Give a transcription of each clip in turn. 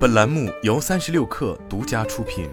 本栏目由三十六氪独家出品。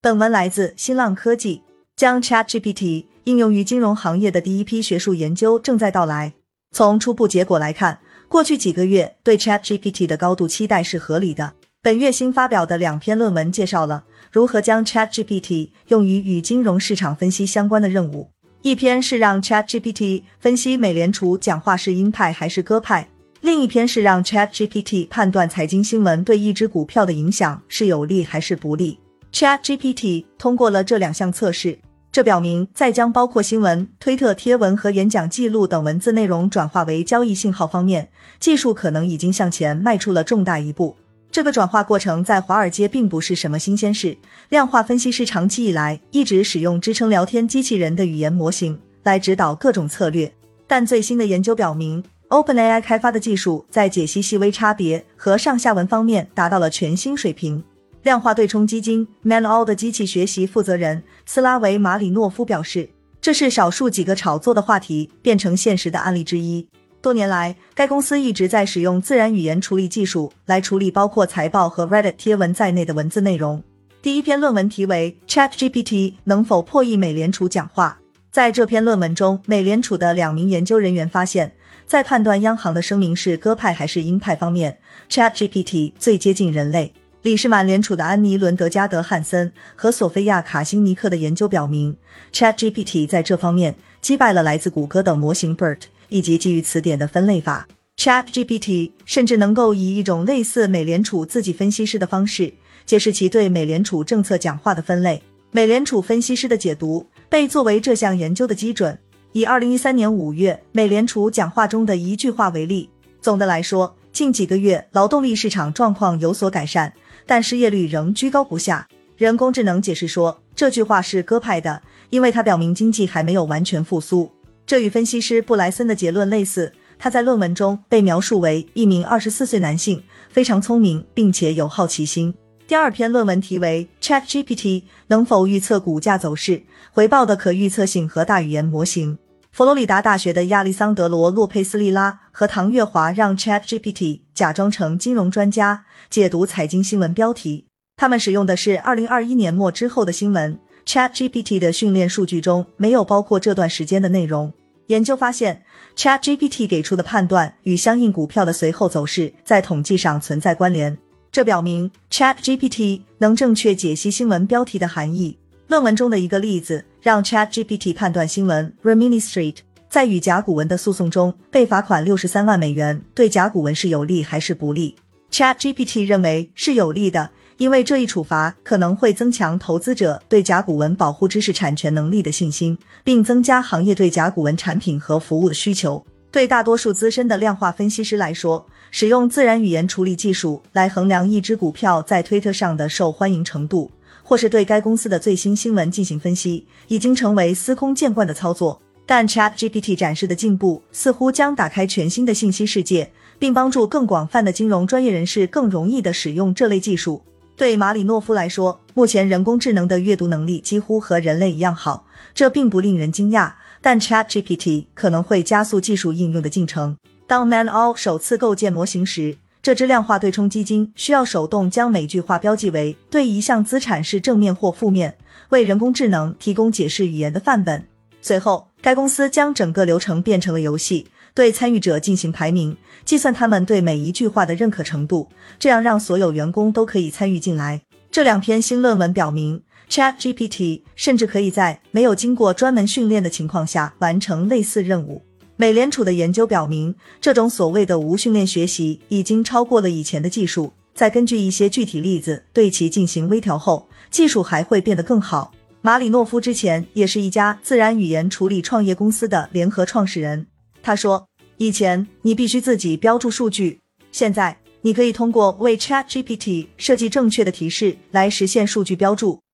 本文来自新浪科技。将 ChatGPT 应用于金融行业的第一批学术研究正在到来。从初步结果来看，过去几个月对 ChatGPT 的高度期待是合理的。本月新发表的两篇论文介绍了如何将 ChatGPT 用于与金融市场分析相关的任务。一篇是让 ChatGPT 分析美联储讲话是鹰派还是鸽派，另一篇是让 ChatGPT 判断财经新闻对一只股票的影响是有利还是不利。ChatGPT 通过了这两项测试，这表明在将包括新闻、推特贴文和演讲记录等文字内容转化为交易信号方面，技术可能已经向前迈出了重大一步。这个转化过程在华尔街并不是什么新鲜事。量化分析师长期以来一直使用支撑聊天机器人的语言模型来指导各种策略，但最新的研究表明，OpenAI 开发的技术在解析细微差别和上下文方面达到了全新水平。量化对冲基金 ManAll 的机器学习负责人斯拉维马里诺夫表示，这是少数几个炒作的话题变成现实的案例之一。多年来，该公司一直在使用自然语言处理技术来处理包括财报和 Reddit 贴文在内的文字内容。第一篇论文题为 ChatGPT 能否破译美联储讲话。在这篇论文中，美联储的两名研究人员发现，在判断央行的声明是鸽派还是鹰派方面，ChatGPT 最接近人类。理事满联储的安妮·伦德加德汉森和索菲亚·卡辛尼克的研究表明，ChatGPT 在这方面击败了来自谷歌的模型 BERT。以及基于词典的分类法，ChatGPT 甚至能够以一种类似美联储自己分析师的方式解释其对美联储政策讲话的分类。美联储分析师的解读被作为这项研究的基准。以二零一三年五月美联储讲话中的一句话为例，总的来说，近几个月劳动力市场状况有所改善，但失业率仍居高不下。人工智能解释说，这句话是鸽派的，因为它表明经济还没有完全复苏。这与分析师布莱森的结论类似。他在论文中被描述为一名二十四岁男性，非常聪明，并且有好奇心。第二篇论文题为 ChatGPT 能否预测股价走势？回报的可预测性和大语言模型。佛罗里达大学的亚历桑德罗·洛佩斯利拉和唐月华让 ChatGPT 假装成金融专家，解读财经新闻标题。他们使用的是二零二一年末之后的新闻。ChatGPT 的训练数据中没有包括这段时间的内容。研究发现，ChatGPT 给出的判断与相应股票的随后走势在统计上存在关联。这表明 ChatGPT 能正确解析新闻标题的含义。论文中的一个例子让 ChatGPT 判断新闻 Remini Street 在与甲骨文的诉讼中被罚款六十三万美元对甲骨文是有利还是不利。ChatGPT 认为是有利的。因为这一处罚可能会增强投资者对甲骨文保护知识产权能力的信心，并增加行业对甲骨文产品和服务的需求。对大多数资深的量化分析师来说，使用自然语言处理技术来衡量一只股票在推特上的受欢迎程度，或是对该公司的最新新闻进行分析，已经成为司空见惯的操作。但 ChatGPT 展示的进步似乎将打开全新的信息世界，并帮助更广泛的金融专业人士更容易地使用这类技术。对马里诺夫来说，目前人工智能的阅读能力几乎和人类一样好，这并不令人惊讶。但 ChatGPT 可能会加速技术应用的进程。当 ManAll 首次构建模型时，这支量化对冲基金需要手动将每句话标记为对一项资产是正面或负面，为人工智能提供解释语言的范本。随后，该公司将整个流程变成了游戏。对参与者进行排名，计算他们对每一句话的认可程度，这样让所有员工都可以参与进来。这两篇新论文表明，ChatGPT 甚至可以在没有经过专门训练的情况下完成类似任务。美联储的研究表明，这种所谓的无训练学习已经超过了以前的技术。在根据一些具体例子对其进行微调后，技术还会变得更好。马里诺夫之前也是一家自然语言处理创业公司的联合创始人。他说：“以前你必须自己标注数据，现在你可以通过为 ChatGPT 设计正确的提示来实现数据标注。